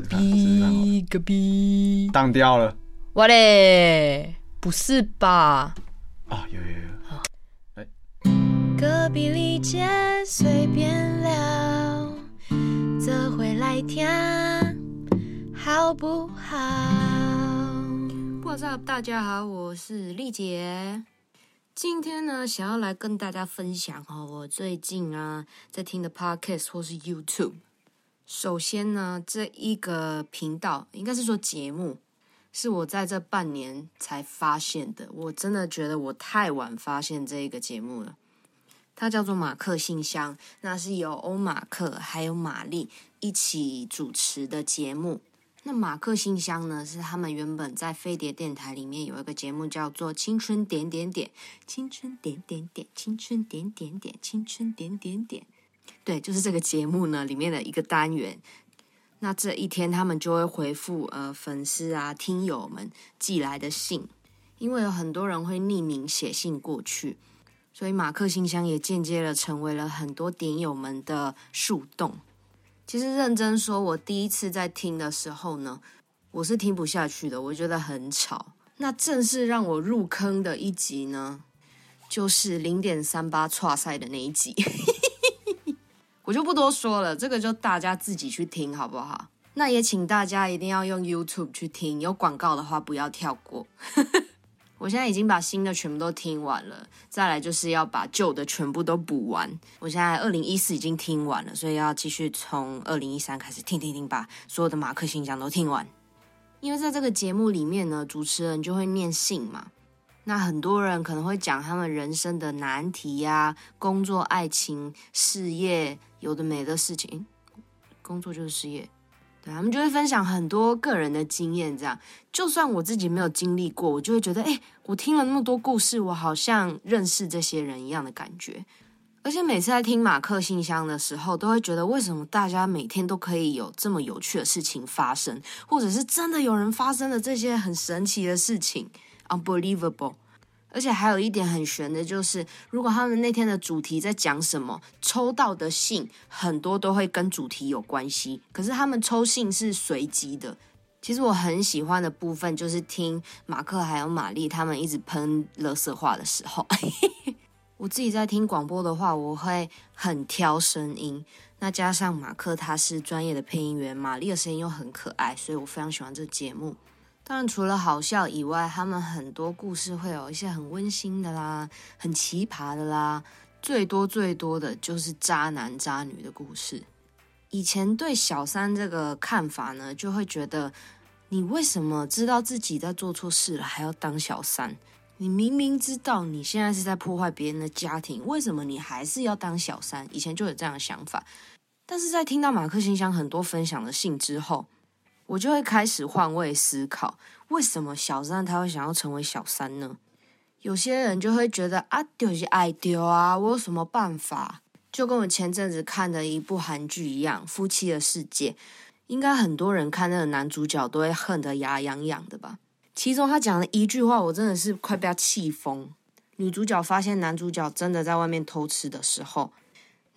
隔壁隔壁当掉了我嘞，不是吧？啊！有有有，隔壁里间随便聊，这回来听好不好？What's up？大家好，我是丽姐。今天呢，想要来跟大家分享哦，我最近啊在听的 podcast 或是 YouTube。首先呢，这一个频道应该是说节目，是我在这半年才发现的。我真的觉得我太晚发现这一个节目了。它叫做马克信箱，那是由欧马克还有玛丽一起主持的节目。那马克信箱呢，是他们原本在飞碟电台里面有一个节目叫做《青春点点点》，青春点点点，青春点点点，青春点点点。对，就是这个节目呢里面的一个单元。那这一天他们就会回复呃粉丝啊听友们寄来的信，因为有很多人会匿名写信过去，所以马克信箱也间接的成为了很多点友们的树洞。其实认真说，我第一次在听的时候呢，我是听不下去的，我觉得很吵。那正式让我入坑的一集呢，就是零点三八 跨赛的那一集，我就不多说了，这个就大家自己去听好不好？那也请大家一定要用 YouTube 去听，有广告的话不要跳过。我现在已经把新的全部都听完了，再来就是要把旧的全部都补完。我现在二零一四已经听完了，所以要继续从二零一三开始听听听，把所有的马克信箱都听完。因为在这个节目里面呢，主持人就会念信嘛，那很多人可能会讲他们人生的难题呀、工作、爱情、事业，有的没的事情。工作就是事业。对，他们就会分享很多个人的经验，这样就算我自己没有经历过，我就会觉得，哎，我听了那么多故事，我好像认识这些人一样的感觉。而且每次在听马克信箱的时候，都会觉得，为什么大家每天都可以有这么有趣的事情发生，或者是真的有人发生了这些很神奇的事情，unbelievable。而且还有一点很悬的，就是如果他们那天的主题在讲什么，抽到的信很多都会跟主题有关系。可是他们抽信是随机的。其实我很喜欢的部分就是听马克还有玛丽他们一直喷垃圾话的时候。我自己在听广播的话，我会很挑声音。那加上马克他是专业的配音员，玛丽的声音又很可爱，所以我非常喜欢这个节目。当然，除了好笑以外，他们很多故事会有一些很温馨的啦，很奇葩的啦，最多最多的就是渣男渣女的故事。以前对小三这个看法呢，就会觉得你为什么知道自己在做错事了，还要当小三？你明明知道你现在是在破坏别人的家庭，为什么你还是要当小三？以前就有这样的想法，但是在听到马克信箱很多分享的信之后。我就会开始换位思考，为什么小三他会想要成为小三呢？有些人就会觉得啊，就是爱丢啊，我有什么办法？就跟我前阵子看的一部韩剧一样，《夫妻的世界》，应该很多人看那个男主角都会恨得牙痒痒的吧？其中他讲了一句话，我真的是快被他气疯。女主角发现男主角真的在外面偷吃的时候。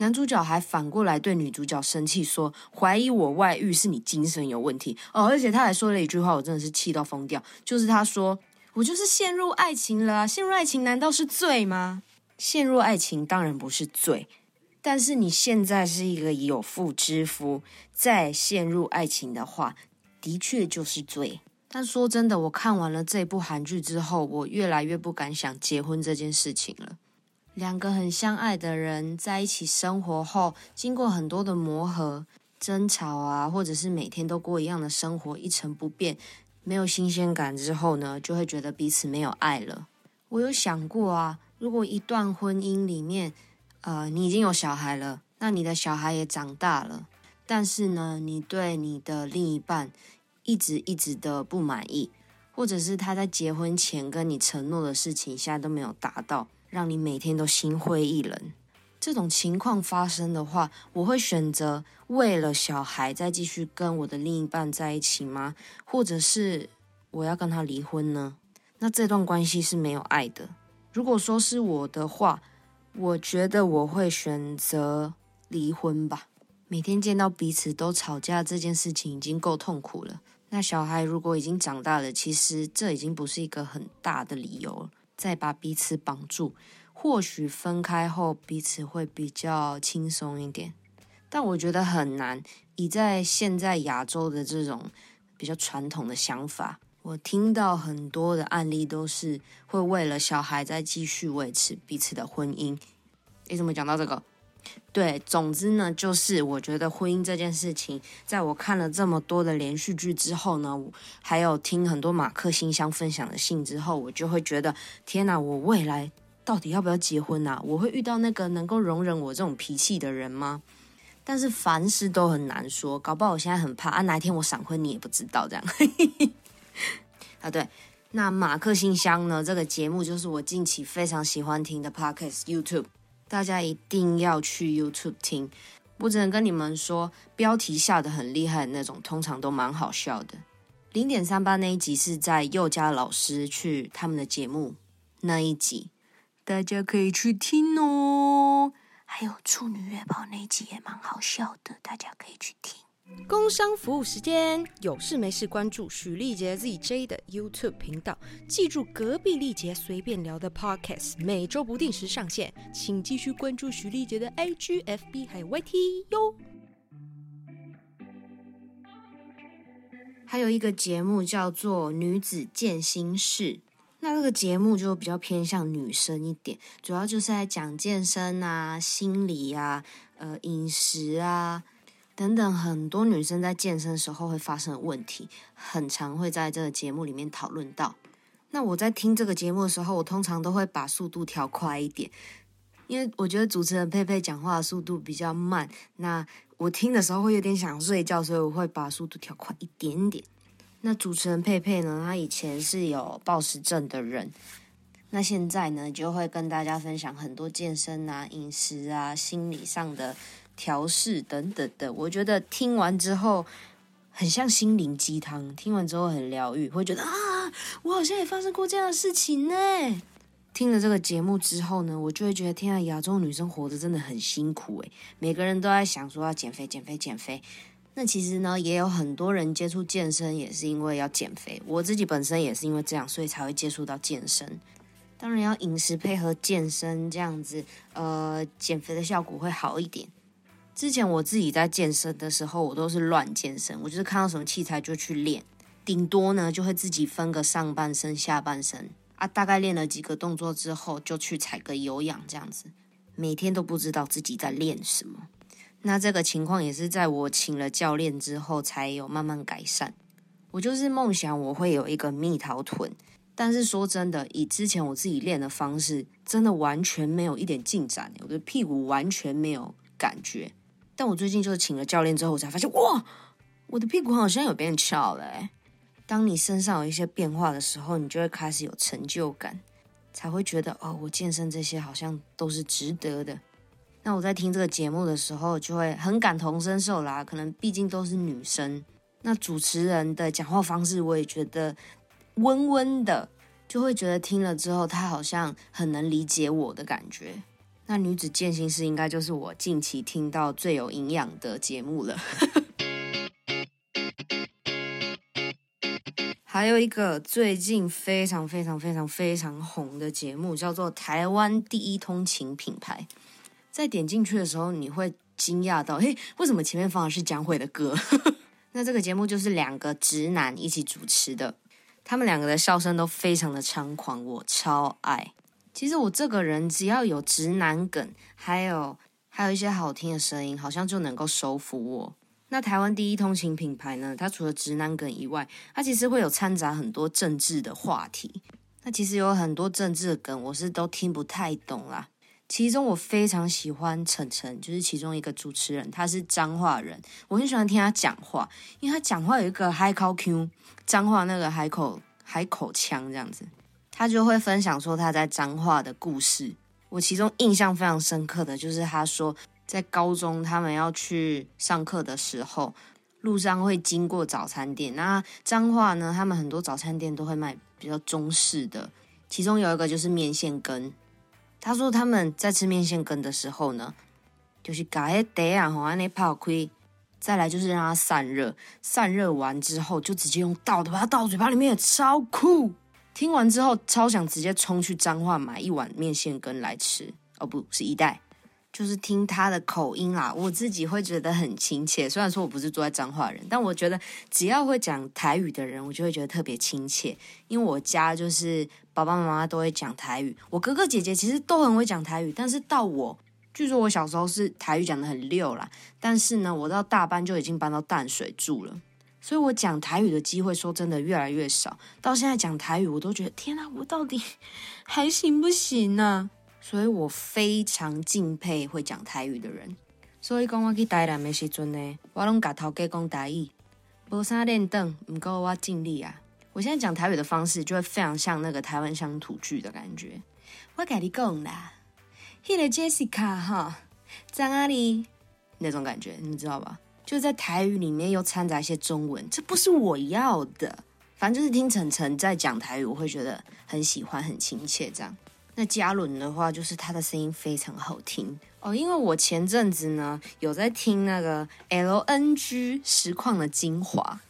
男主角还反过来对女主角生气，说怀疑我外遇是你精神有问题哦，而且他还说了一句话，我真的是气到疯掉，就是他说我就是陷入爱情了，陷入爱情难道是罪吗？陷入爱情当然不是罪，但是你现在是一个有妇之夫，再陷入爱情的话，的确就是罪。但说真的，我看完了这部韩剧之后，我越来越不敢想结婚这件事情了。两个很相爱的人在一起生活后，经过很多的磨合、争吵啊，或者是每天都过一样的生活，一成不变，没有新鲜感之后呢，就会觉得彼此没有爱了。我有想过啊，如果一段婚姻里面，呃，你已经有小孩了，那你的小孩也长大了，但是呢，你对你的另一半一直一直的不满意，或者是他在结婚前跟你承诺的事情，现在都没有达到。让你每天都心灰意冷，这种情况发生的话，我会选择为了小孩再继续跟我的另一半在一起吗？或者是我要跟他离婚呢？那这段关系是没有爱的。如果说是我的话，我觉得我会选择离婚吧。每天见到彼此都吵架这件事情已经够痛苦了。那小孩如果已经长大了，其实这已经不是一个很大的理由了。再把彼此绑住，或许分开后彼此会比较轻松一点。但我觉得很难。以在现在亚洲的这种比较传统的想法，我听到很多的案例都是会为了小孩再继续维持彼此的婚姻。你怎么讲到这个？对，总之呢，就是我觉得婚姻这件事情，在我看了这么多的连续剧之后呢，还有听很多马克信箱分享的信之后，我就会觉得，天哪，我未来到底要不要结婚啊？我会遇到那个能够容忍我这种脾气的人吗？但是凡事都很难说，搞不好我现在很怕啊，哪一天我闪婚你也不知道这样。啊，对，那马克信箱呢？这个节目就是我近期非常喜欢听的 podcast YouTube。大家一定要去 YouTube 听，我只能跟你们说，标题下的很厉害的那种，通常都蛮好笑的。零点三八那一集是在佑嘉老师去他们的节目那一集，大家可以去听哦。还有处女月报那一集也蛮好笑的，大家可以去听。工商服务时间，有事没事关注许丽杰 ZJ 的 YouTube 频道，记住隔壁丽杰随便聊的 Podcast，每周不定时上线，请继续关注许丽杰的 IGFB 还有 YT 哟。还有一个节目叫做《女子健心室》，那这个节目就比较偏向女生一点，主要就是在讲健身啊、心理啊、呃饮食啊。等等，很多女生在健身时候会发生的问题，很常会在这个节目里面讨论到。那我在听这个节目的时候，我通常都会把速度调快一点，因为我觉得主持人佩佩讲话的速度比较慢，那我听的时候会有点想睡觉，所以我会把速度调快一点点。那主持人佩佩呢，他以前是有暴食症的人，那现在呢，就会跟大家分享很多健身啊、饮食啊、心理上的。调试等等的，我觉得听完之后很像心灵鸡汤，听完之后很疗愈，会觉得啊，我好像也发生过这样的事情呢。听了这个节目之后呢，我就会觉得，天啊，亚洲女生活得真的很辛苦诶，每个人都在想说要减肥、减肥、减肥。那其实呢，也有很多人接触健身也是因为要减肥，我自己本身也是因为这样，所以才会接触到健身。当然要饮食配合健身，这样子呃，减肥的效果会好一点。之前我自己在健身的时候，我都是乱健身，我就是看到什么器材就去练，顶多呢就会自己分个上半身、下半身啊，大概练了几个动作之后，就去踩个有氧这样子，每天都不知道自己在练什么。那这个情况也是在我请了教练之后才有慢慢改善。我就是梦想我会有一个蜜桃臀，但是说真的，以之前我自己练的方式，真的完全没有一点进展，我的屁股完全没有感觉。但我最近就是请了教练之后，我才发现哇，我的屁股好像有变翘了。当你身上有一些变化的时候，你就会开始有成就感，才会觉得哦，我健身这些好像都是值得的。那我在听这个节目的时候，就会很感同身受啦。可能毕竟都是女生，那主持人的讲话方式我也觉得温温的，就会觉得听了之后，他好像很能理解我的感觉。那女子健心室应该就是我近期听到最有营养的节目了。还有一个最近非常非常非常非常红的节目，叫做《台湾第一通勤品牌》。在点进去的时候，你会惊讶到，嘿，为什么前面放的是江蕙的歌？那这个节目就是两个直男一起主持的，他们两个的笑声都非常的猖狂，我超爱。其实我这个人只要有直男梗，还有还有一些好听的声音，好像就能够收服我。那台湾第一通勤品牌呢？它除了直男梗以外，它其实会有掺杂很多政治的话题。那其实有很多政治的梗，我是都听不太懂啦。其中我非常喜欢晨晨，就是其中一个主持人，他是彰化人，我很喜欢听他讲话，因为他讲话有一个海口 Q，彰化那个海口海口腔这样子。他就会分享说他在彰化的故事。我其中印象非常深刻的就是他说，在高中他们要去上课的时候，路上会经过早餐店。那彰化呢，他们很多早餐店都会卖比较中式的，其中有一个就是面线羹。他说他们在吃面线羹的时候呢，就是把迄茶啊吼安尼泡开，再来就是让它散热，散热完之后就直接用倒的把它倒嘴巴里面，超酷。听完之后超想直接冲去彰化买一碗面线羹来吃，哦不是一袋。就是听他的口音啦，我自己会觉得很亲切。虽然说我不是住在彰化人，但我觉得只要会讲台语的人，我就会觉得特别亲切。因为我家就是爸爸妈妈都会讲台语，我哥哥姐姐其实都很会讲台语，但是到我，据说我小时候是台语讲的很溜啦，但是呢，我到大班就已经搬到淡水住了，所以我讲台语的机会说真的越来越少。到现在讲台语，我都觉得天哪，我到底 还行不行呢？所以我非常敬佩会讲台语的人。所以讲我去台南的时阵呢，我拢甲头家讲台语，无啥练凳，毋过我尽力啊。我现在讲台语的方式就会非常像那个台湾乡土剧的感觉。我甲你讲啦，迄个 Jessica 哈，在哪里？那种感觉你知道吧？就在台语里面又掺杂一些中文，这不是我要的。反正就是听晨晨在讲台语，我会觉得很喜欢、很亲切这样。那嘉伦的话，就是他的声音非常好听哦。因为我前阵子呢有在听那个 LNG 实况的精华。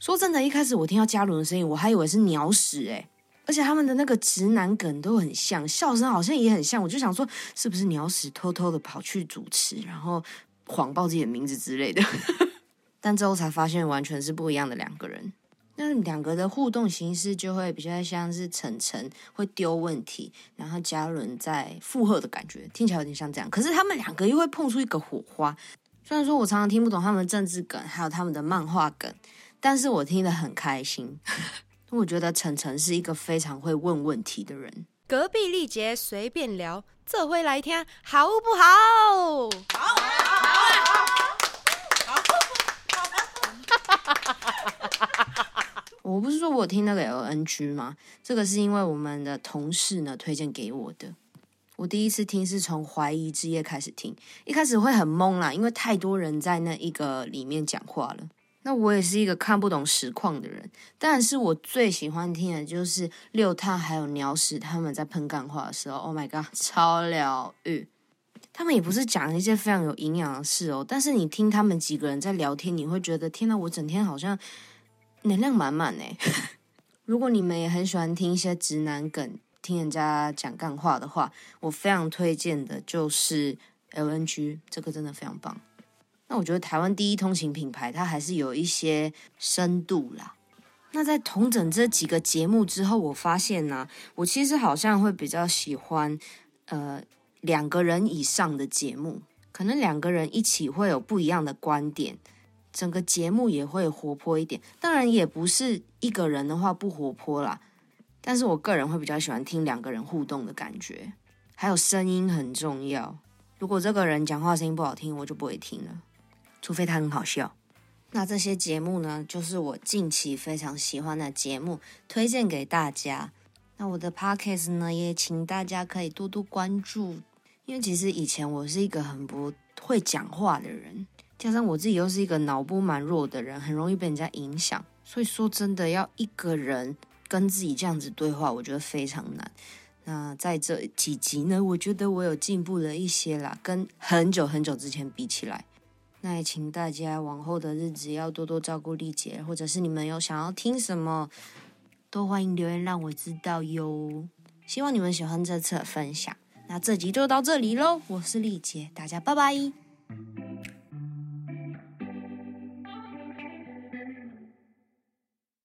说真的，一开始我听到嘉伦的声音，我还以为是鸟屎诶。而且他们的那个直男梗都很像，笑声好像也很像。我就想说，是不是鸟屎偷偷的跑去主持，然后谎报自己的名字之类的？但之后才发现，完全是不一样的两个人。那两个的互动形式就会比较像是晨晨会丢问题，然后嘉伦在附和的感觉，听起来有点像这样。可是他们两个又会碰出一个火花。虽然说我常常听不懂他们政治梗，还有他们的漫画梗，但是我听得很开心。我觉得晨晨是一个非常会问问题的人。隔壁丽杰随便聊，这回来听好不好？好，好，好。我不是说我听那个 LNG 吗？这个是因为我们的同事呢推荐给我的。我第一次听是从怀疑之夜开始听，一开始会很懵啦，因为太多人在那一个里面讲话了。那我也是一个看不懂实况的人，但是我最喜欢听的就是六探还有鸟屎他们在喷干话的时候，Oh my god，超疗愈。他们也不是讲一些非常有营养的事哦，但是你听他们几个人在聊天，你会觉得天呐，我整天好像。能量满满呢。如果你们也很喜欢听一些直男梗，听人家讲干话的话，我非常推荐的就是 LNG，这个真的非常棒。那我觉得台湾第一通勤品牌，它还是有一些深度啦。那在同整这几个节目之后，我发现呢，我其实好像会比较喜欢呃两个人以上的节目，可能两个人一起会有不一样的观点。整个节目也会活泼一点，当然也不是一个人的话不活泼啦。但是我个人会比较喜欢听两个人互动的感觉，还有声音很重要。如果这个人讲话声音不好听，我就不会听了，除非他很好笑。那这些节目呢，就是我近期非常喜欢的节目，推荐给大家。那我的 podcast 呢，也请大家可以多多关注，因为其实以前我是一个很不会讲话的人。加上我自己又是一个脑波蛮弱的人，很容易被人家影响，所以说真的要一个人跟自己这样子对话，我觉得非常难。那在这几集呢，我觉得我有进步了一些啦，跟很久很久之前比起来。那也请大家往后的日子要多多照顾丽姐，或者是你们有想要听什么，都欢迎留言让我知道哟。希望你们喜欢这次的分享。那这集就到这里喽，我是丽姐，大家拜拜。